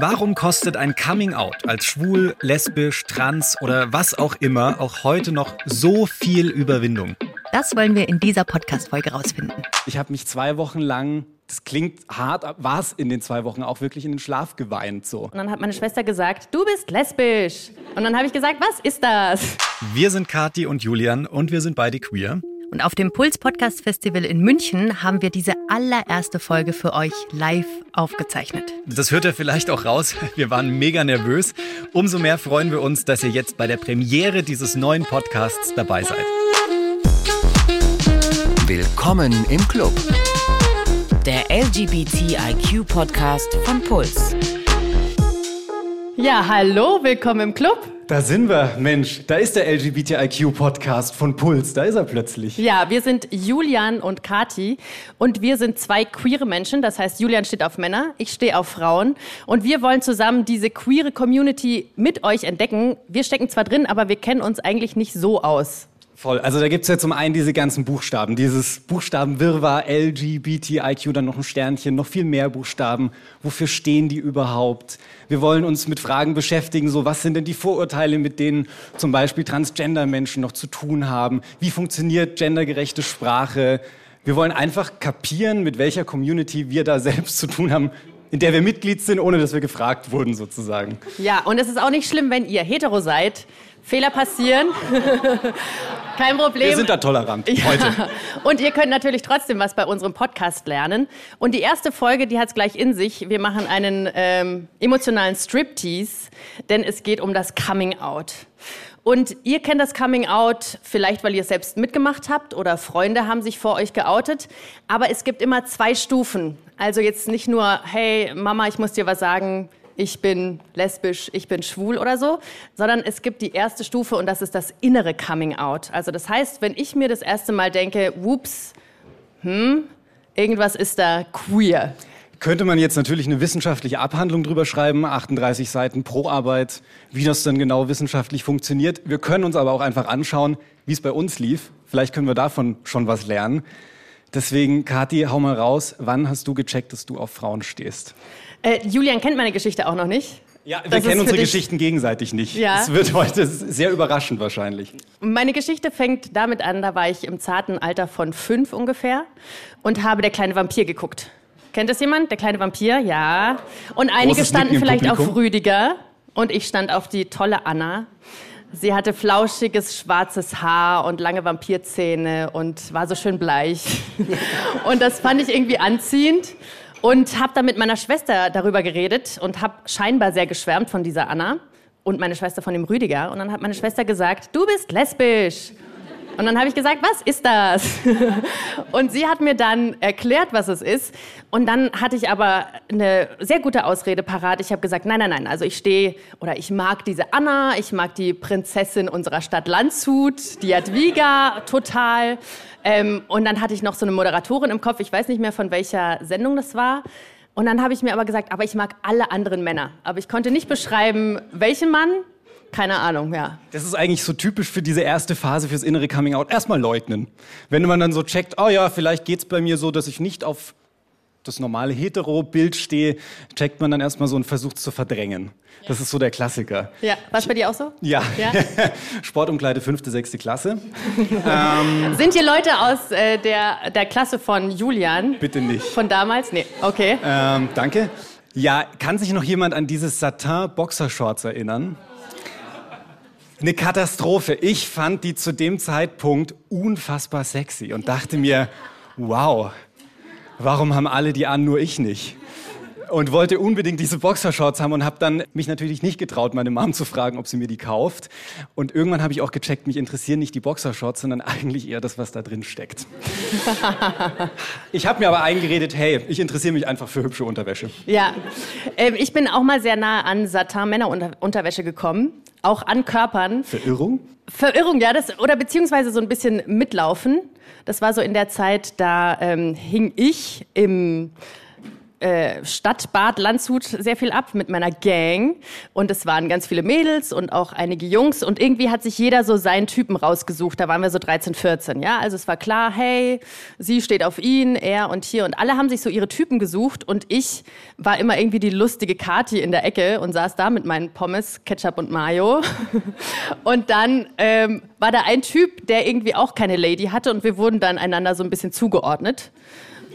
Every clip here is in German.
Warum kostet ein Coming Out als schwul, lesbisch, trans oder was auch immer auch heute noch so viel Überwindung? Das wollen wir in dieser Podcast-Folge rausfinden. Ich habe mich zwei Wochen lang das klingt hart, war es in den zwei Wochen auch wirklich in den Schlaf geweint so. Und dann hat meine Schwester gesagt, du bist lesbisch. Und dann habe ich gesagt, was ist das? Wir sind Kati und Julian und wir sind beide queer. Und auf dem Puls Podcast Festival in München haben wir diese allererste Folge für euch live aufgezeichnet. Das hört ihr vielleicht auch raus. Wir waren mega nervös. Umso mehr freuen wir uns, dass ihr jetzt bei der Premiere dieses neuen Podcasts dabei seid. Willkommen im Club. Der LGBTIQ-Podcast von Puls. Ja, hallo, willkommen im Club. Da sind wir, Mensch. Da ist der LGBTIQ-Podcast von Puls. Da ist er plötzlich. Ja, wir sind Julian und Kati und wir sind zwei queere Menschen. Das heißt, Julian steht auf Männer, ich stehe auf Frauen und wir wollen zusammen diese queere Community mit euch entdecken. Wir stecken zwar drin, aber wir kennen uns eigentlich nicht so aus. Voll. Also da gibt's ja zum einen diese ganzen Buchstaben, dieses Buchstabenwirrwarr, LGBTIQ, dann noch ein Sternchen, noch viel mehr Buchstaben. Wofür stehen die überhaupt? Wir wollen uns mit Fragen beschäftigen, so was sind denn die Vorurteile, mit denen zum Beispiel Transgender-Menschen noch zu tun haben? Wie funktioniert gendergerechte Sprache? Wir wollen einfach kapieren, mit welcher Community wir da selbst zu tun haben, in der wir Mitglied sind, ohne dass wir gefragt wurden, sozusagen. Ja, und es ist auch nicht schlimm, wenn ihr hetero seid. Fehler passieren. Kein Problem. Wir sind da tolerant ja. heute. Und ihr könnt natürlich trotzdem was bei unserem Podcast lernen. Und die erste Folge, die hat es gleich in sich. Wir machen einen ähm, emotionalen Striptease, denn es geht um das Coming Out. Und ihr kennt das Coming Out vielleicht, weil ihr es selbst mitgemacht habt oder Freunde haben sich vor euch geoutet. Aber es gibt immer zwei Stufen. Also jetzt nicht nur, hey Mama, ich muss dir was sagen, ich bin lesbisch, ich bin schwul oder so, sondern es gibt die erste Stufe und das ist das innere Coming Out. Also das heißt, wenn ich mir das erste Mal denke, whoops, hm, irgendwas ist da queer. Könnte man jetzt natürlich eine wissenschaftliche Abhandlung drüber schreiben, 38 Seiten pro Arbeit, wie das dann genau wissenschaftlich funktioniert. Wir können uns aber auch einfach anschauen, wie es bei uns lief. Vielleicht können wir davon schon was lernen. Deswegen, Kathi, hau mal raus. Wann hast du gecheckt, dass du auf Frauen stehst? Äh, Julian kennt meine Geschichte auch noch nicht. Ja, wir das kennen unsere Geschichten gegenseitig nicht. Ja. Es wird heute sehr überraschend wahrscheinlich. Meine Geschichte fängt damit an, da war ich im zarten Alter von fünf ungefähr und habe Der kleine Vampir geguckt. Kennt das jemand? Der kleine Vampir? Ja. Und einige Großes standen vielleicht auf Rüdiger und ich stand auf die tolle Anna. Sie hatte flauschiges schwarzes Haar und lange Vampirzähne und war so schön bleich. und das fand ich irgendwie anziehend und habe dann mit meiner Schwester darüber geredet und habe scheinbar sehr geschwärmt von dieser Anna und meine Schwester von dem Rüdiger. Und dann hat meine Schwester gesagt, du bist lesbisch. Und dann habe ich gesagt, was ist das? Und sie hat mir dann erklärt, was es ist. Und dann hatte ich aber eine sehr gute Ausrede parat. Ich habe gesagt, nein, nein, nein. Also ich stehe oder ich mag diese Anna, ich mag die Prinzessin unserer Stadt Landshut, die Jadwiga total. Ähm, und dann hatte ich noch so eine Moderatorin im Kopf. Ich weiß nicht mehr, von welcher Sendung das war. Und dann habe ich mir aber gesagt, aber ich mag alle anderen Männer. Aber ich konnte nicht beschreiben, welchen Mann, keine Ahnung, ja. Das ist eigentlich so typisch für diese erste Phase fürs innere Coming Out. Erstmal leugnen. Wenn man dann so checkt, oh ja, vielleicht geht es bei mir so, dass ich nicht auf das normale Hetero-Bild stehe, checkt man dann erstmal so und versucht zu verdrängen. Ja. Das ist so der Klassiker. Ja, war bei dir auch so? Ja. ja? Sportumkleide fünfte, sechste Klasse. ähm, Sind hier Leute aus äh, der, der Klasse von Julian? Bitte nicht. Von damals? Nee, okay. Ähm, danke. Ja, kann sich noch jemand an dieses Satin-Boxershorts erinnern? Eine Katastrophe. Ich fand die zu dem Zeitpunkt unfassbar sexy und dachte mir, wow, warum haben alle die an, nur ich nicht? und wollte unbedingt diese Boxershorts haben und habe dann mich natürlich nicht getraut, meine Mom zu fragen, ob sie mir die kauft. Und irgendwann habe ich auch gecheckt, mich interessieren nicht die Boxershorts, sondern eigentlich eher das, was da drin steckt. ich habe mir aber eingeredet, hey, ich interessiere mich einfach für hübsche Unterwäsche. Ja, ähm, ich bin auch mal sehr nah an Satin-Männer-Unterwäsche gekommen, auch an Körpern. Verirrung? Verirrung, ja, das, oder beziehungsweise so ein bisschen mitlaufen. Das war so in der Zeit, da ähm, hing ich im äh, Stadtbad Landshut sehr viel ab mit meiner Gang und es waren ganz viele Mädels und auch einige Jungs und irgendwie hat sich jeder so seinen Typen rausgesucht. Da waren wir so 13, 14, ja. Also es war klar, hey, sie steht auf ihn, er und hier und alle haben sich so ihre Typen gesucht und ich war immer irgendwie die lustige Kati in der Ecke und saß da mit meinen Pommes, Ketchup und Mayo und dann ähm, war da ein Typ, der irgendwie auch keine Lady hatte und wir wurden dann einander so ein bisschen zugeordnet.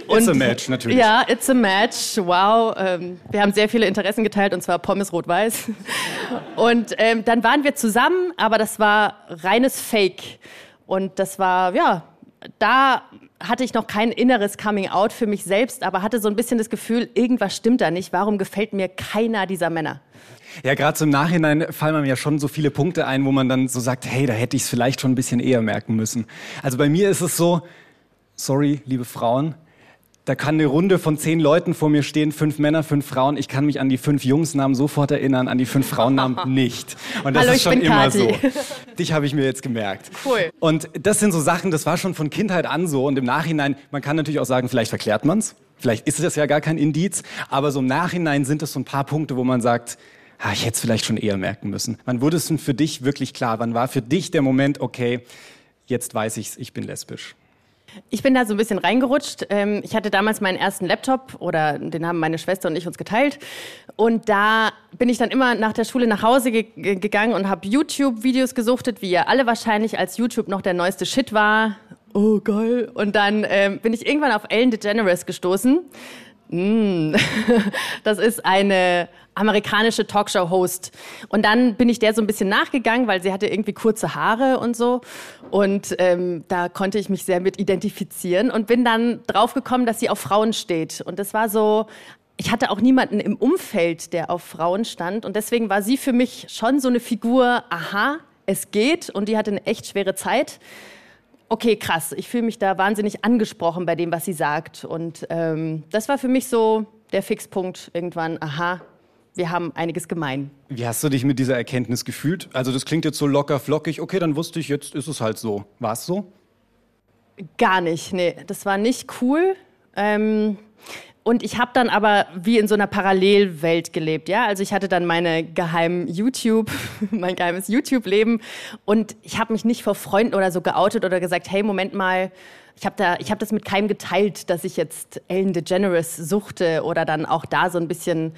It's a match, natürlich. Ja, it's a match. Wow. Ähm, wir haben sehr viele Interessen geteilt und zwar Pommes rot-weiß. Und ähm, dann waren wir zusammen, aber das war reines Fake. Und das war, ja, da hatte ich noch kein inneres Coming-out für mich selbst, aber hatte so ein bisschen das Gefühl, irgendwas stimmt da nicht. Warum gefällt mir keiner dieser Männer? Ja, gerade zum Nachhinein fallen mir ja schon so viele Punkte ein, wo man dann so sagt, hey, da hätte ich es vielleicht schon ein bisschen eher merken müssen. Also bei mir ist es so, sorry, liebe Frauen, da kann eine Runde von zehn Leuten vor mir stehen, fünf Männer, fünf Frauen. Ich kann mich an die fünf Jungsnamen sofort erinnern, an die fünf Frauennamen nicht. Und das Hallo, ist schon immer Kati. so. Dich habe ich mir jetzt gemerkt. Cool. Und das sind so Sachen, das war schon von Kindheit an so. Und im Nachhinein, man kann natürlich auch sagen, vielleicht verklärt man's. Vielleicht ist das ja gar kein Indiz. Aber so im Nachhinein sind das so ein paar Punkte, wo man sagt, ah, ich hätte es vielleicht schon eher merken müssen. Wann wurde es denn für dich wirklich klar? Wann war für dich der Moment, okay, jetzt weiß ich's, ich bin lesbisch? Ich bin da so ein bisschen reingerutscht. Ähm, ich hatte damals meinen ersten Laptop oder den haben meine Schwester und ich uns geteilt. Und da bin ich dann immer nach der Schule nach Hause ge gegangen und habe YouTube-Videos gesuchtet, wie ihr alle wahrscheinlich, als YouTube noch der neueste Shit war. Oh, geil. Und dann ähm, bin ich irgendwann auf Ellen DeGeneres gestoßen. Mm. Das ist eine amerikanische Talkshow-Host. Und dann bin ich der so ein bisschen nachgegangen, weil sie hatte irgendwie kurze Haare und so. Und ähm, da konnte ich mich sehr mit identifizieren und bin dann draufgekommen, dass sie auf Frauen steht. Und das war so, ich hatte auch niemanden im Umfeld, der auf Frauen stand. Und deswegen war sie für mich schon so eine Figur, aha, es geht. Und die hatte eine echt schwere Zeit. Okay, krass. Ich fühle mich da wahnsinnig angesprochen bei dem, was sie sagt. Und ähm, das war für mich so der Fixpunkt irgendwann. Aha, wir haben einiges gemein. Wie hast du dich mit dieser Erkenntnis gefühlt? Also das klingt jetzt so locker flockig. Okay, dann wusste ich, jetzt ist es halt so. War es so? Gar nicht, nee. Das war nicht cool. Ähm, und ich habe dann aber wie in so einer Parallelwelt gelebt, ja. Also ich hatte dann meine geheimen YouTube, mein geheimes YouTube-Leben und ich habe mich nicht vor Freunden oder so geoutet oder gesagt, hey, Moment mal, ich habe da, ich habe das mit keinem geteilt, dass ich jetzt Ellen DeGeneres suchte oder dann auch da so ein bisschen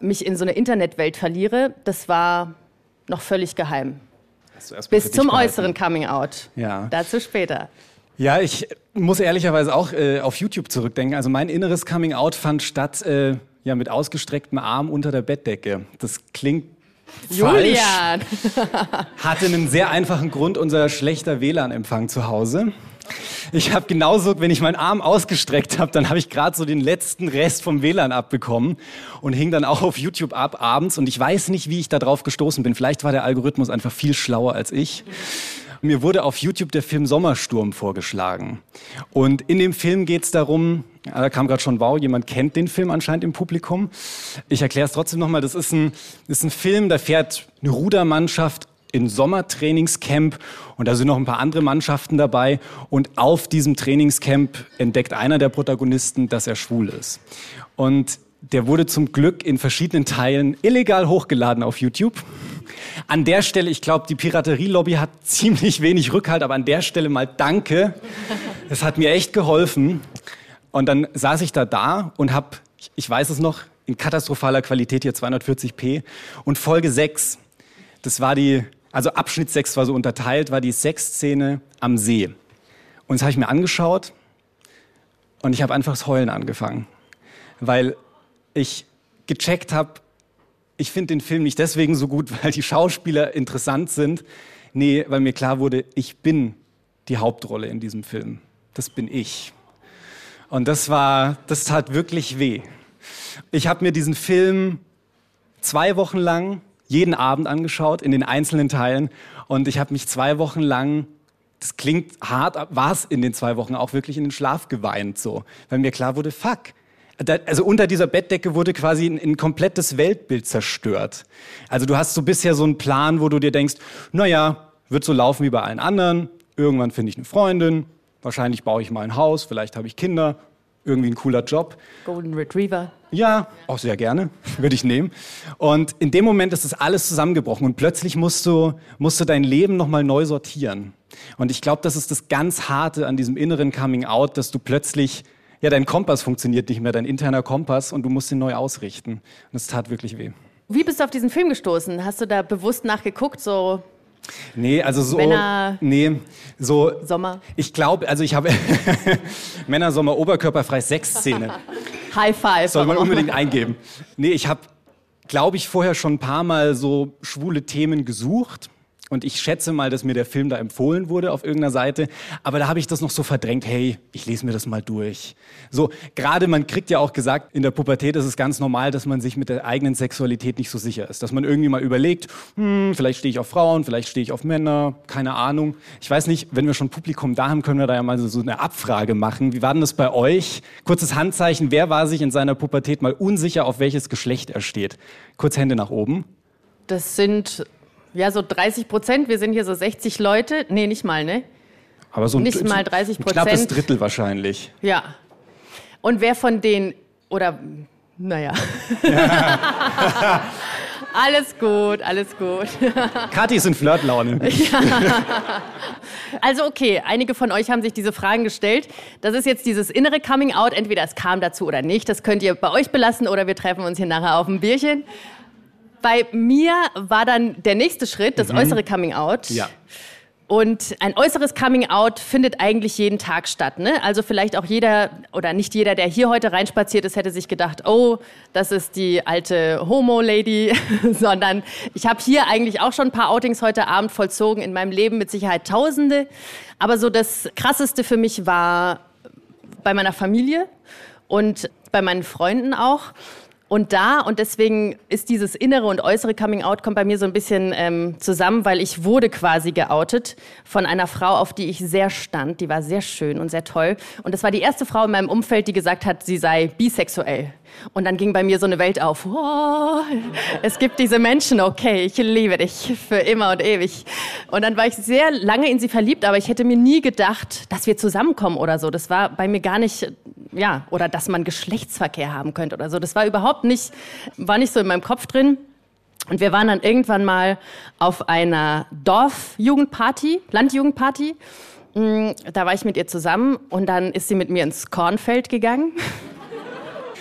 mich in so eine Internetwelt verliere, das war noch völlig geheim. Bis zum behalten. äußeren Coming Out. Ja. Dazu später. Ja, ich muss ehrlicherweise auch äh, auf YouTube zurückdenken. Also mein inneres Coming Out fand statt äh, ja, mit ausgestrecktem Arm unter der Bettdecke. Das klingt Julian. falsch. Hatte einen sehr einfachen Grund, unser schlechter WLAN-Empfang zu Hause. Ich habe genauso, wenn ich meinen Arm ausgestreckt habe, dann habe ich gerade so den letzten Rest vom WLAN abbekommen und hing dann auch auf YouTube ab abends. Und ich weiß nicht, wie ich da drauf gestoßen bin. Vielleicht war der Algorithmus einfach viel schlauer als ich. Mir wurde auf YouTube der Film Sommersturm vorgeschlagen. Und in dem Film geht es darum, da kam gerade schon Wow, jemand kennt den Film anscheinend im Publikum. Ich erkläre es trotzdem nochmal, das ist ein, ist ein Film, da fährt eine Rudermannschaft in Sommertrainingscamp und da sind noch ein paar andere Mannschaften dabei und auf diesem Trainingscamp entdeckt einer der Protagonisten, dass er schwul ist. Und der wurde zum Glück in verschiedenen Teilen illegal hochgeladen auf YouTube. An der Stelle, ich glaube, die Piraterie-Lobby hat ziemlich wenig Rückhalt, aber an der Stelle mal danke. Es hat mir echt geholfen. Und dann saß ich da da und habe, ich weiß es noch, in katastrophaler Qualität hier 240p und Folge 6. Das war die also Abschnitt 6 war so unterteilt, war die Sexszene am See. Und das habe ich mir angeschaut und ich habe einfach das Heulen angefangen, weil ich gecheckt habe, ich finde den Film nicht deswegen so gut, weil die Schauspieler interessant sind, nee, weil mir klar wurde, ich bin die Hauptrolle in diesem Film. Das bin ich. Und das war, das tat wirklich weh. Ich habe mir diesen Film zwei Wochen lang jeden Abend angeschaut in den einzelnen Teilen. Und ich habe mich zwei Wochen lang das klingt hart, war es in den zwei Wochen auch wirklich in den Schlaf geweint so, weil mir klar wurde, fuck, also unter dieser Bettdecke wurde quasi ein, ein, komplettes Weltbild zerstört. Also du hast so bisher so einen Plan, wo du dir denkst, naja, wird so laufen wie bei allen anderen, irgendwann finde ich eine Freundin, wahrscheinlich baue ich mal ein Haus, vielleicht habe ich Kinder, irgendwie ein cooler Job. Golden Retriever. Ja, auch sehr gerne, würde ich nehmen. Und in dem Moment ist das alles zusammengebrochen und plötzlich musst du, musst du dein Leben nochmal neu sortieren. Und ich glaube, das ist das ganz Harte an diesem inneren Coming Out, dass du plötzlich, ja, dein Kompass funktioniert nicht mehr, dein interner Kompass und du musst ihn neu ausrichten. Und es tat wirklich weh. Wie bist du auf diesen Film gestoßen? Hast du da bewusst nachgeguckt, so Nee, also so. Männer. Nee, so. Sommer. Ich glaube, also ich habe Männer Sommer oberkörperfrei Sexszene. High five. Soll man unbedingt eingeben. Nee, ich habe, glaube ich, vorher schon ein paar Mal so schwule Themen gesucht und ich schätze mal, dass mir der Film da empfohlen wurde auf irgendeiner Seite. Aber da habe ich das noch so verdrängt, hey, ich lese mir das mal durch. So, gerade man kriegt ja auch gesagt, in der Pubertät ist es ganz normal, dass man sich mit der eigenen Sexualität nicht so sicher ist. Dass man irgendwie mal überlegt, hm, vielleicht stehe ich auf Frauen, vielleicht stehe ich auf Männer, keine Ahnung. Ich weiß nicht, wenn wir schon Publikum da haben, können wir da ja mal so eine Abfrage machen. Wie war denn das bei euch? Kurzes Handzeichen, wer war sich in seiner Pubertät mal unsicher, auf welches Geschlecht er steht? Kurz Hände nach oben. Das sind ja, so 30 Prozent. Wir sind hier so 60 Leute. Nee, nicht mal, ne? Aber so ein, nicht mal 30 Prozent. Ein knappes Drittel wahrscheinlich. Ja. Und wer von den, oder, naja. Ja. alles gut, alles gut. Kathi ist in Flirtlaune. Ja. Also okay, einige von euch haben sich diese Fragen gestellt. Das ist jetzt dieses innere Coming Out. Entweder es kam dazu oder nicht. Das könnt ihr bei euch belassen oder wir treffen uns hier nachher auf ein Bierchen. Bei mir war dann der nächste Schritt das mhm. äußere Coming Out. Ja. Und ein äußeres Coming Out findet eigentlich jeden Tag statt. Ne? Also vielleicht auch jeder oder nicht jeder, der hier heute reinspaziert ist, hätte sich gedacht, oh, das ist die alte Homo-Lady, sondern ich habe hier eigentlich auch schon ein paar Outings heute Abend vollzogen, in meinem Leben mit Sicherheit Tausende. Aber so das Krasseste für mich war bei meiner Familie und bei meinen Freunden auch. Und da, und deswegen ist dieses innere und äußere Coming Out, kommt bei mir so ein bisschen ähm, zusammen, weil ich wurde quasi geoutet von einer Frau, auf die ich sehr stand. Die war sehr schön und sehr toll. Und das war die erste Frau in meinem Umfeld, die gesagt hat, sie sei bisexuell. Und dann ging bei mir so eine Welt auf. Oh, es gibt diese Menschen, okay, ich liebe dich für immer und ewig. Und dann war ich sehr lange in sie verliebt, aber ich hätte mir nie gedacht, dass wir zusammenkommen oder so. Das war bei mir gar nicht, ja, oder dass man Geschlechtsverkehr haben könnte oder so. Das war überhaupt nicht, war nicht so in meinem Kopf drin. Und wir waren dann irgendwann mal auf einer Dorfjugendparty, Landjugendparty. Mm, da war ich mit ihr zusammen und dann ist sie mit mir ins Kornfeld gegangen.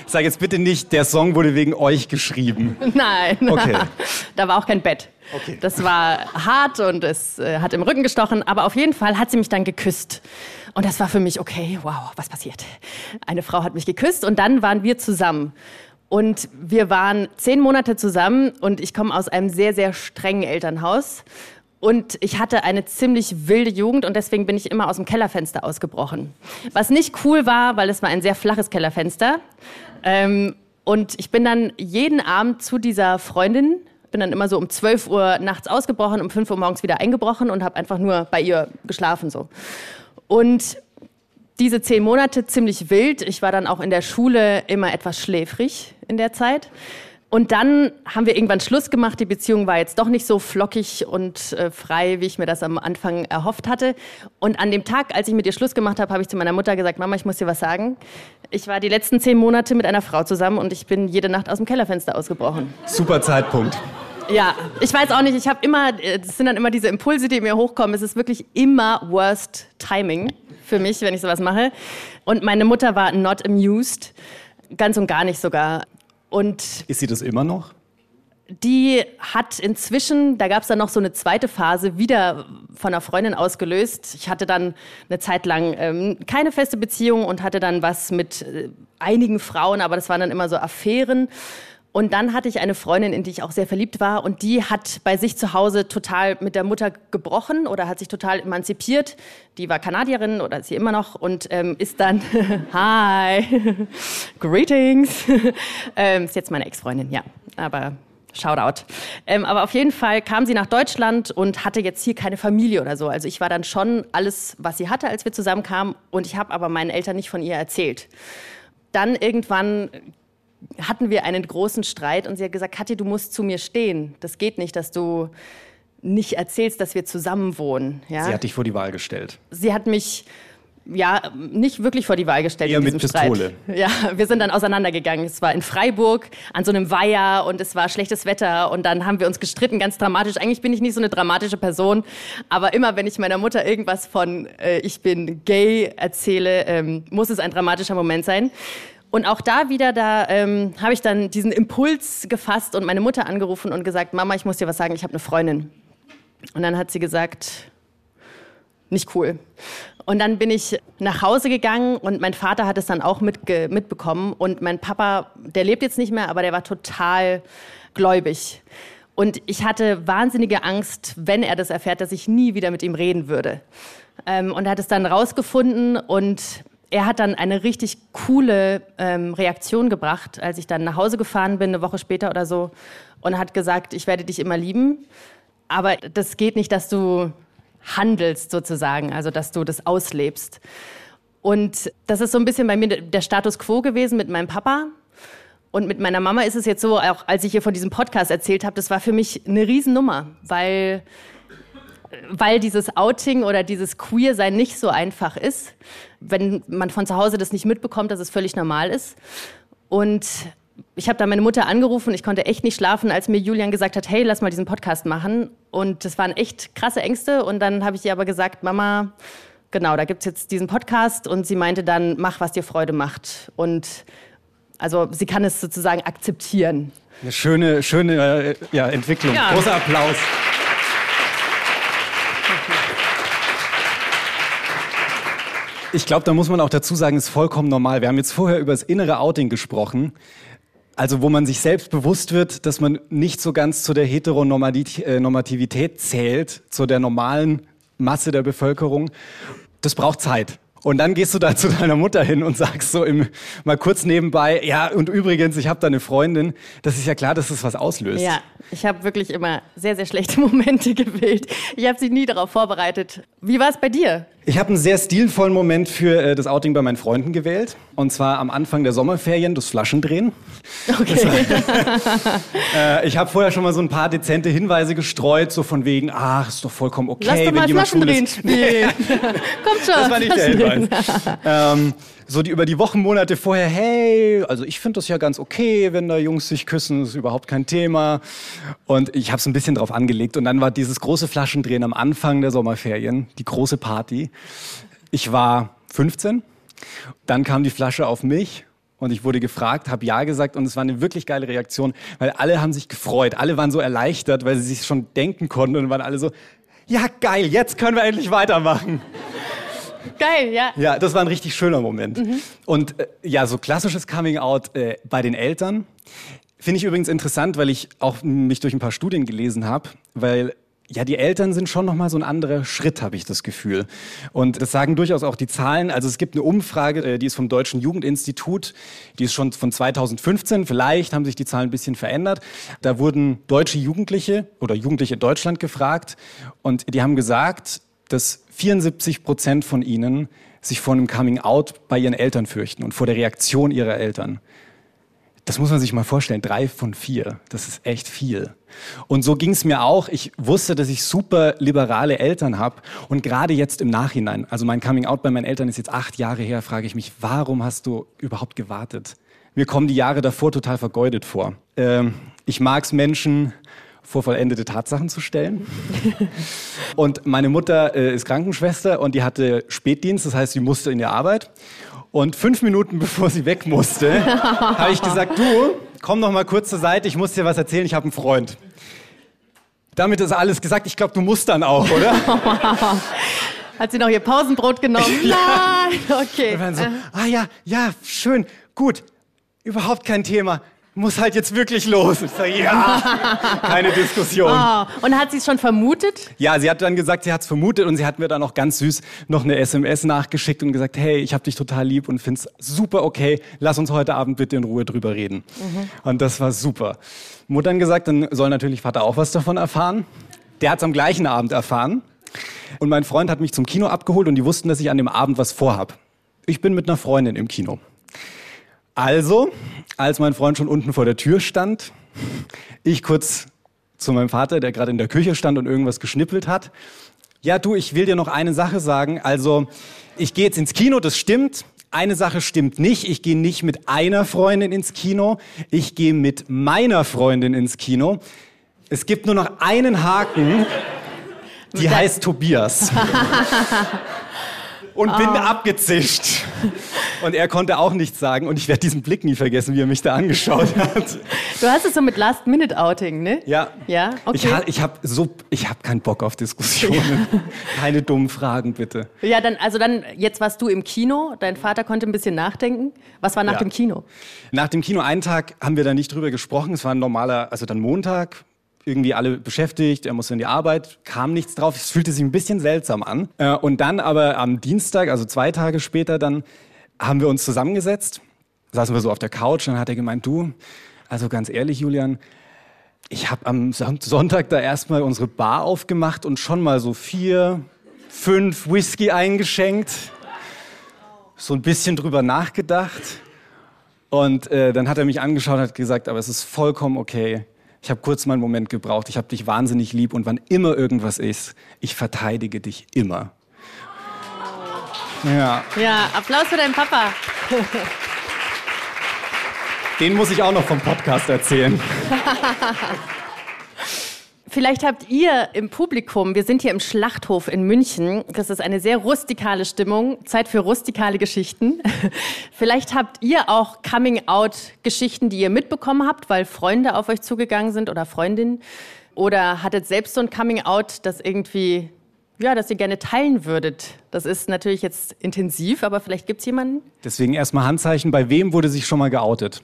Sag jetzt bitte nicht, der Song wurde wegen euch geschrieben. Nein. Okay. da war auch kein Bett. Okay. Das war hart und es äh, hat im Rücken gestochen, aber auf jeden Fall hat sie mich dann geküsst. Und das war für mich, okay, wow, was passiert? Eine Frau hat mich geküsst und dann waren wir zusammen. Und wir waren zehn Monate zusammen und ich komme aus einem sehr, sehr strengen Elternhaus. Und ich hatte eine ziemlich wilde Jugend und deswegen bin ich immer aus dem Kellerfenster ausgebrochen. Was nicht cool war, weil es war ein sehr flaches Kellerfenster. Ähm, und ich bin dann jeden Abend zu dieser Freundin, bin dann immer so um 12 Uhr nachts ausgebrochen, um 5 Uhr morgens wieder eingebrochen und habe einfach nur bei ihr geschlafen so. Und diese zehn Monate ziemlich wild. Ich war dann auch in der Schule immer etwas schläfrig in der Zeit. Und dann haben wir irgendwann Schluss gemacht. Die Beziehung war jetzt doch nicht so flockig und äh, frei, wie ich mir das am Anfang erhofft hatte. Und an dem Tag, als ich mit ihr Schluss gemacht habe, habe ich zu meiner Mutter gesagt, Mama, ich muss dir was sagen. Ich war die letzten zehn Monate mit einer Frau zusammen und ich bin jede Nacht aus dem Kellerfenster ausgebrochen. Super Zeitpunkt. Ja, ich weiß auch nicht, ich habe immer, äh, das sind dann immer diese Impulse, die mir hochkommen. Es ist wirklich immer worst timing für mich, wenn ich sowas mache. Und meine Mutter war not amused. Ganz und gar nicht sogar. Und ist sie das immer noch? Die hat inzwischen, da gab es dann noch so eine zweite Phase, wieder von einer Freundin ausgelöst. Ich hatte dann eine Zeit lang ähm, keine feste Beziehung und hatte dann was mit äh, einigen Frauen, aber das waren dann immer so Affären. Und dann hatte ich eine Freundin, in die ich auch sehr verliebt war. Und die hat bei sich zu Hause total mit der Mutter gebrochen oder hat sich total emanzipiert. Die war Kanadierin oder ist sie immer noch und ähm, ist dann, hi, greetings, ähm, ist jetzt meine Ex-Freundin, ja, aber Shoutout. Ähm, aber auf jeden Fall kam sie nach Deutschland und hatte jetzt hier keine Familie oder so. Also ich war dann schon alles, was sie hatte, als wir zusammenkamen. Und ich habe aber meinen Eltern nicht von ihr erzählt. Dann irgendwann hatten wir einen großen Streit und sie hat gesagt, Katja, du musst zu mir stehen. Das geht nicht, dass du nicht erzählst, dass wir zusammen wohnen. Ja? Sie hat dich vor die Wahl gestellt. Sie hat mich ja, nicht wirklich vor die Wahl gestellt Eher in diesem mit Pistole. Streit. Ja, wir sind dann auseinandergegangen. Es war in Freiburg an so einem Weiher und es war schlechtes Wetter und dann haben wir uns gestritten, ganz dramatisch. Eigentlich bin ich nicht so eine dramatische Person, aber immer wenn ich meiner Mutter irgendwas von äh, ich bin gay erzähle, ähm, muss es ein dramatischer Moment sein. Und auch da wieder, da ähm, habe ich dann diesen Impuls gefasst und meine Mutter angerufen und gesagt, Mama, ich muss dir was sagen, ich habe eine Freundin. Und dann hat sie gesagt, nicht cool. Und dann bin ich nach Hause gegangen und mein Vater hat es dann auch mitge mitbekommen. Und mein Papa, der lebt jetzt nicht mehr, aber der war total gläubig. Und ich hatte wahnsinnige Angst, wenn er das erfährt, dass ich nie wieder mit ihm reden würde. Ähm, und er hat es dann rausgefunden und er hat dann eine richtig coole ähm, Reaktion gebracht, als ich dann nach Hause gefahren bin, eine Woche später oder so, und hat gesagt, ich werde dich immer lieben. Aber das geht nicht, dass du handelst sozusagen, also dass du das auslebst. Und das ist so ein bisschen bei mir der Status quo gewesen mit meinem Papa. Und mit meiner Mama ist es jetzt so, auch als ich ihr von diesem Podcast erzählt habe, das war für mich eine Riesennummer, weil, weil dieses Outing oder dieses Queer-Sein nicht so einfach ist, wenn man von zu Hause das nicht mitbekommt, dass es völlig normal ist. Und ich habe da meine Mutter angerufen ich konnte echt nicht schlafen, als mir Julian gesagt hat, hey, lass mal diesen Podcast machen. Und das waren echt krasse Ängste. Und dann habe ich ihr aber gesagt, Mama, genau, da gibt es jetzt diesen Podcast. Und sie meinte dann, mach, was dir Freude macht. Und also sie kann es sozusagen akzeptieren. Eine schöne, schöne äh, ja, Entwicklung. Ja. Großer Applaus. Ich glaube, da muss man auch dazu sagen, ist vollkommen normal. Wir haben jetzt vorher über das innere Outing gesprochen. Also wo man sich selbst bewusst wird, dass man nicht so ganz zu der Heteronormativität äh, zählt, zu der normalen Masse der Bevölkerung. Das braucht Zeit. Und dann gehst du da zu deiner Mutter hin und sagst so im, mal kurz nebenbei, ja, und übrigens, ich habe da eine Freundin. Das ist ja klar, dass das was auslöst. Ja, ich habe wirklich immer sehr, sehr schlechte Momente gewählt. Ich habe sie nie darauf vorbereitet. Wie war es bei dir? Ich habe einen sehr stilvollen Moment für äh, das Outing bei meinen Freunden gewählt. Und zwar am Anfang der Sommerferien, das Flaschendrehen. Okay. War, äh, ich habe vorher schon mal so ein paar dezente Hinweise gestreut, so von wegen, ach, ist doch vollkommen okay, Lass doch wenn mal jemand schwul Flaschendrehen spielen. Kommt schon. Das war nicht der Hinweis. ähm, so die über die Wochen, Monate vorher, hey, also ich finde das ja ganz okay, wenn da Jungs sich küssen, ist überhaupt kein Thema. Und ich habe es ein bisschen drauf angelegt. Und dann war dieses große Flaschendrehen am Anfang der Sommerferien, die große Party. Ich war 15, dann kam die Flasche auf mich und ich wurde gefragt, habe ja gesagt und es war eine wirklich geile Reaktion, weil alle haben sich gefreut, alle waren so erleichtert, weil sie sich schon denken konnten und waren alle so, ja geil, jetzt können wir endlich weitermachen. Geil, ja. Ja, das war ein richtig schöner Moment. Mhm. Und äh, ja, so klassisches Coming Out äh, bei den Eltern finde ich übrigens interessant, weil ich auch mich durch ein paar Studien gelesen habe, weil ja, die Eltern sind schon noch mal so ein anderer Schritt, habe ich das Gefühl. Und das sagen durchaus auch die Zahlen. Also es gibt eine Umfrage, äh, die ist vom Deutschen Jugendinstitut, die ist schon von 2015. Vielleicht haben sich die Zahlen ein bisschen verändert. Da wurden deutsche Jugendliche oder Jugendliche in Deutschland gefragt und die haben gesagt, dass 74 Prozent von ihnen sich vor einem Coming Out bei ihren Eltern fürchten und vor der Reaktion ihrer Eltern. Das muss man sich mal vorstellen, drei von vier, das ist echt viel. Und so ging es mir auch. Ich wusste, dass ich super liberale Eltern habe. Und gerade jetzt im Nachhinein, also mein Coming Out bei meinen Eltern ist jetzt acht Jahre her, frage ich mich, warum hast du überhaupt gewartet? Mir kommen die Jahre davor total vergeudet vor. Ähm, ich mag es, Menschen vor vollendete Tatsachen zu stellen. und meine Mutter äh, ist Krankenschwester und die hatte Spätdienst, das heißt, sie musste in die Arbeit. Und fünf Minuten bevor sie weg musste, habe ich gesagt, du, komm noch mal kurz zur Seite, ich muss dir was erzählen, ich habe einen Freund. Damit ist alles gesagt. Ich glaube, du musst dann auch, oder? Hat sie noch ihr Pausenbrot genommen? Ja. Nein, okay. So, ah ja, ja, schön, gut, überhaupt kein Thema muss halt jetzt wirklich los. Ich sage, ja, keine Diskussion. Oh. Und hat sie es schon vermutet? Ja, sie hat dann gesagt, sie hat es vermutet und sie hat mir dann auch ganz süß noch eine SMS nachgeschickt und gesagt, hey, ich habe dich total lieb und finde es super okay, lass uns heute Abend bitte in Ruhe drüber reden. Mhm. Und das war super. Mutter dann gesagt, dann soll natürlich Vater auch was davon erfahren. Der hat es am gleichen Abend erfahren. Und mein Freund hat mich zum Kino abgeholt und die wussten, dass ich an dem Abend was vorhab. Ich bin mit einer Freundin im Kino. Also, als mein Freund schon unten vor der Tür stand, ich kurz zu meinem Vater, der gerade in der Küche stand und irgendwas geschnippelt hat, Ja, du, ich will dir noch eine Sache sagen. Also, ich gehe jetzt ins Kino, das stimmt. Eine Sache stimmt nicht. Ich gehe nicht mit einer Freundin ins Kino. Ich gehe mit meiner Freundin ins Kino. Es gibt nur noch einen Haken. Die heißt Tobias. und bin oh. abgezischt. Und er konnte auch nichts sagen und ich werde diesen Blick nie vergessen, wie er mich da angeschaut hat. Du hast es so mit Last-Minute-Outing, ne? Ja. Ja, okay. Ich, ha ich habe so, ich habe keinen Bock auf Diskussionen. Keine dummen Fragen, bitte. Ja, dann, also dann, jetzt warst du im Kino, dein Vater konnte ein bisschen nachdenken. Was war nach ja. dem Kino? Nach dem Kino, einen Tag haben wir da nicht drüber gesprochen. Es war ein normaler, also dann Montag, irgendwie alle beschäftigt, er musste in die Arbeit, kam nichts drauf. Es fühlte sich ein bisschen seltsam an. Äh, und dann aber am Dienstag, also zwei Tage später, dann haben wir uns zusammengesetzt, saßen wir so auf der Couch und dann hat er gemeint, du, also ganz ehrlich, Julian, ich habe am Sonntag da erstmal unsere Bar aufgemacht und schon mal so vier, fünf Whisky eingeschenkt, so ein bisschen drüber nachgedacht. Und äh, dann hat er mich angeschaut und hat gesagt, aber es ist vollkommen okay ich habe kurz mal einen Moment gebraucht. Ich habe dich wahnsinnig lieb und wann immer irgendwas ist, ich verteidige dich immer. Ja. Ja, Applaus für deinen Papa. Den muss ich auch noch vom Podcast erzählen. Vielleicht habt ihr im Publikum, wir sind hier im Schlachthof in München, das ist eine sehr rustikale Stimmung, Zeit für rustikale Geschichten. Vielleicht habt ihr auch Coming-out-Geschichten, die ihr mitbekommen habt, weil Freunde auf euch zugegangen sind oder Freundinnen. Oder hattet selbst so ein Coming-out, das irgendwie, ja, das ihr gerne teilen würdet. Das ist natürlich jetzt intensiv, aber vielleicht gibt es jemanden. Deswegen erstmal Handzeichen. Bei wem wurde sich schon mal geoutet?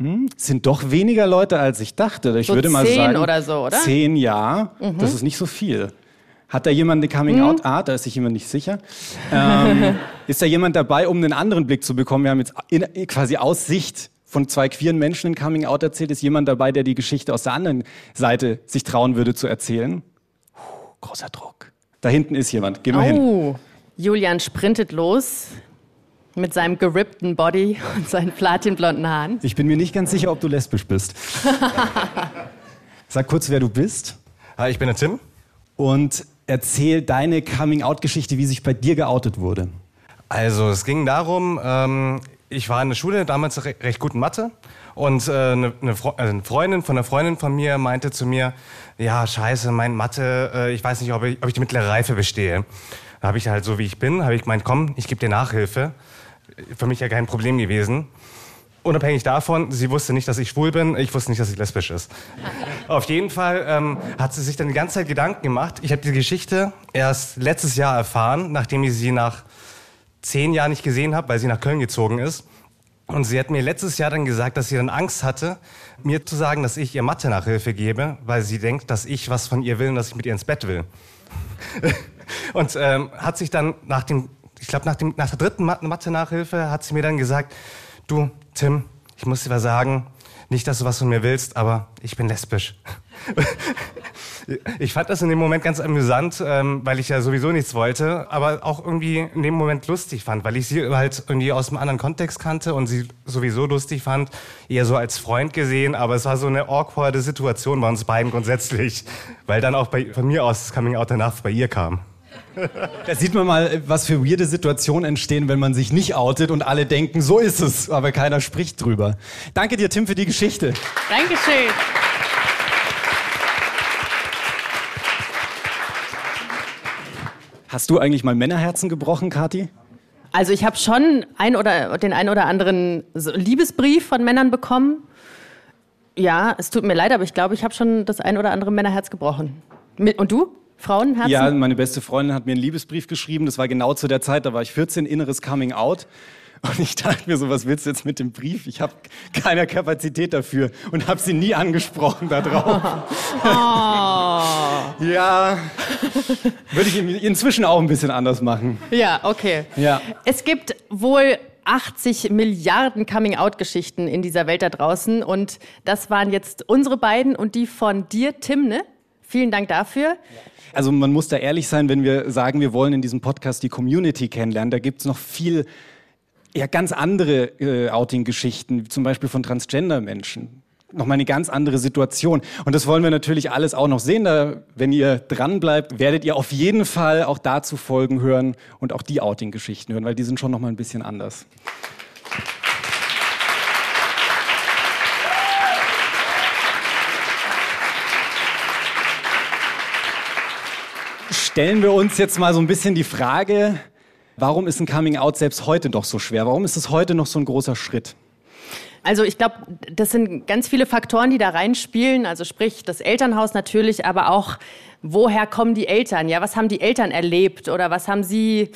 Hm, sind doch weniger Leute, als ich dachte. Ich so würde mal zehn sagen, oder so, oder? Zehn, ja. Mhm. Das ist nicht so viel. Hat da jemand eine Coming-out-Art? Mhm. Da ist sich jemand nicht sicher. Ähm, ist da jemand dabei, um einen anderen Blick zu bekommen? Wir haben jetzt in, quasi aus Sicht von zwei queeren Menschen ein Coming-out erzählt. Ist jemand dabei, der die Geschichte aus der anderen Seite sich trauen würde zu erzählen? Puh, großer Druck. Da hinten ist jemand. Geh mal oh. hin. Julian sprintet los. Mit seinem gerippten Body und seinen platinblonden Haaren. Ich bin mir nicht ganz sicher, ob du lesbisch bist. Sag kurz, wer du bist. Hi, ich bin der Tim. Und erzähl deine Coming-out-Geschichte, wie sich bei dir geoutet wurde. Also, es ging darum, ähm, ich war in der Schule, damals re recht gut in Mathe. Und äh, eine, eine, also eine, Freundin von einer Freundin von mir meinte zu mir, ja, scheiße, mein Mathe, äh, ich weiß nicht, ob ich, ob ich die mittlere Reife bestehe. Da habe ich halt so, wie ich bin, habe ich gemeint, komm, ich gebe dir Nachhilfe für mich ja kein Problem gewesen. Unabhängig davon, sie wusste nicht, dass ich schwul bin, ich wusste nicht, dass sie lesbisch ist. Auf jeden Fall ähm, hat sie sich dann die ganze Zeit Gedanken gemacht. Ich habe die Geschichte erst letztes Jahr erfahren, nachdem ich sie nach zehn Jahren nicht gesehen habe, weil sie nach Köln gezogen ist. Und sie hat mir letztes Jahr dann gesagt, dass sie dann Angst hatte, mir zu sagen, dass ich ihr Mathe-Nachhilfe gebe, weil sie denkt, dass ich was von ihr will und dass ich mit ihr ins Bett will. und ähm, hat sich dann nach dem ich glaube, nach, nach der dritten Mathe-Nachhilfe hat sie mir dann gesagt, du, Tim, ich muss dir was sagen, nicht, dass du was von mir willst, aber ich bin lesbisch. ich fand das in dem Moment ganz amüsant, ähm, weil ich ja sowieso nichts wollte, aber auch irgendwie in dem Moment lustig fand, weil ich sie halt irgendwie aus einem anderen Kontext kannte und sie sowieso lustig fand, eher so als Freund gesehen, aber es war so eine awkwarde Situation bei uns beiden grundsätzlich, weil dann auch bei, von mir aus das Coming Out danach bei ihr kam. Da sieht man mal, was für weirde Situationen entstehen, wenn man sich nicht outet und alle denken, so ist es, aber keiner spricht drüber. Danke dir, Tim, für die Geschichte. Dankeschön. Hast du eigentlich mal Männerherzen gebrochen, Kathi? Also ich habe schon ein oder, den einen oder anderen Liebesbrief von Männern bekommen. Ja, es tut mir leid, aber ich glaube, ich habe schon das ein oder andere Männerherz gebrochen. Und du? Frauenherzen? Ja, meine beste Freundin hat mir einen Liebesbrief geschrieben. Das war genau zu der Zeit, da war ich 14, inneres Coming Out. Und ich dachte mir so, was willst du jetzt mit dem Brief? Ich habe keine Kapazität dafür und habe sie nie angesprochen darauf. Oh. ja, würde ich inzwischen auch ein bisschen anders machen. Ja, okay. Ja. Es gibt wohl 80 Milliarden Coming-out-Geschichten in dieser Welt da draußen und das waren jetzt unsere beiden und die von dir, Tim, ne? Vielen Dank dafür. Also man muss da ehrlich sein, wenn wir sagen, wir wollen in diesem Podcast die Community kennenlernen. Da gibt es noch viel, ja ganz andere äh, Outing-Geschichten, zum Beispiel von Transgender-Menschen. nochmal eine ganz andere Situation. Und das wollen wir natürlich alles auch noch sehen. Da, wenn ihr dran bleibt, werdet ihr auf jeden Fall auch dazu Folgen hören und auch die Outing-Geschichten hören, weil die sind schon nochmal ein bisschen anders. Stellen wir uns jetzt mal so ein bisschen die Frage, warum ist ein Coming Out selbst heute doch so schwer? Warum ist es heute noch so ein großer Schritt? Also ich glaube, das sind ganz viele Faktoren, die da reinspielen. Also sprich das Elternhaus natürlich, aber auch woher kommen die Eltern? Ja, was haben die Eltern erlebt oder was haben sie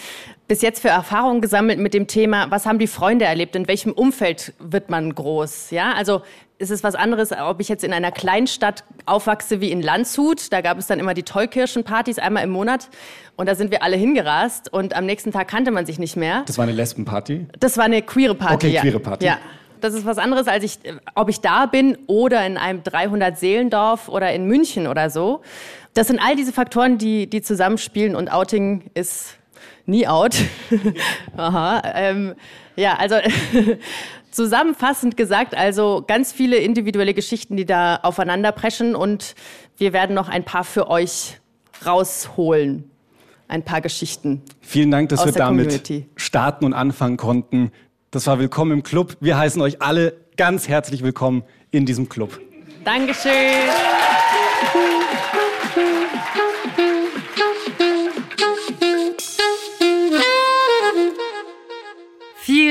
bis jetzt für Erfahrungen gesammelt mit dem Thema? Was haben die Freunde erlebt? In welchem Umfeld wird man groß? Ja, also ist es was anderes, ob ich jetzt in einer Kleinstadt aufwachse wie in Landshut. Da gab es dann immer die Tollkirschenpartys einmal im Monat. Und da sind wir alle hingerast. Und am nächsten Tag kannte man sich nicht mehr. Das war eine Lesbenparty? Das war eine queere Party. Okay, queere Party. Ja. Das ist was anderes, als ich, ob ich da bin oder in einem 300-Seelendorf oder in München oder so. Das sind all diese Faktoren, die, die zusammenspielen und Outing ist nie out. Aha. Ähm, ja, also zusammenfassend gesagt, also ganz viele individuelle Geschichten, die da aufeinander preschen und wir werden noch ein paar für euch rausholen. Ein paar Geschichten. Vielen Dank, dass wir damit Community. starten und anfangen konnten. Das war Willkommen im Club. Wir heißen euch alle ganz herzlich willkommen in diesem Club. Dankeschön.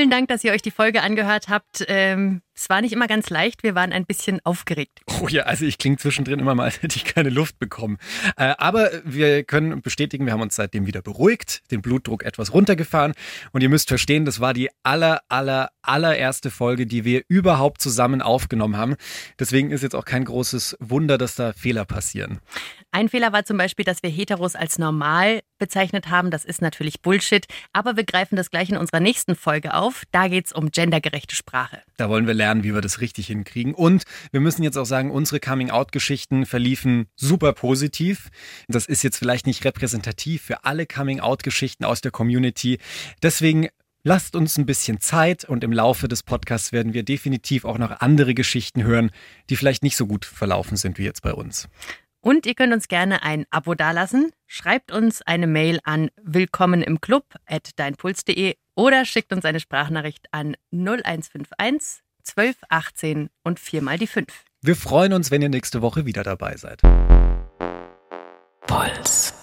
Vielen Dank, dass ihr euch die Folge angehört habt. Ähm, es war nicht immer ganz leicht, wir waren ein bisschen aufgeregt. Oh ja, also ich klinge zwischendrin immer mal, als hätte ich keine Luft bekommen. Äh, aber wir können bestätigen, wir haben uns seitdem wieder beruhigt, den Blutdruck etwas runtergefahren und ihr müsst verstehen, das war die aller, aller, allererste Folge, die wir überhaupt zusammen aufgenommen haben. Deswegen ist jetzt auch kein großes Wunder, dass da Fehler passieren. Ein Fehler war zum Beispiel, dass wir Heteros als normal bezeichnet haben. Das ist natürlich Bullshit. Aber wir greifen das gleich in unserer nächsten Folge auf. Da geht es um gendergerechte Sprache. Da wollen wir lernen, wie wir das richtig hinkriegen. Und wir müssen jetzt auch sagen, unsere Coming-out-Geschichten verliefen super positiv. Das ist jetzt vielleicht nicht repräsentativ für alle Coming-out-Geschichten aus der Community. Deswegen Lasst uns ein bisschen Zeit und im Laufe des Podcasts werden wir definitiv auch noch andere Geschichten hören, die vielleicht nicht so gut verlaufen sind wie jetzt bei uns. Und ihr könnt uns gerne ein Abo dalassen. Schreibt uns eine Mail an willkommen im Club at deinpuls.de oder schickt uns eine Sprachnachricht an 0151 12 18 und viermal die 5. Wir freuen uns, wenn ihr nächste Woche wieder dabei seid. Puls.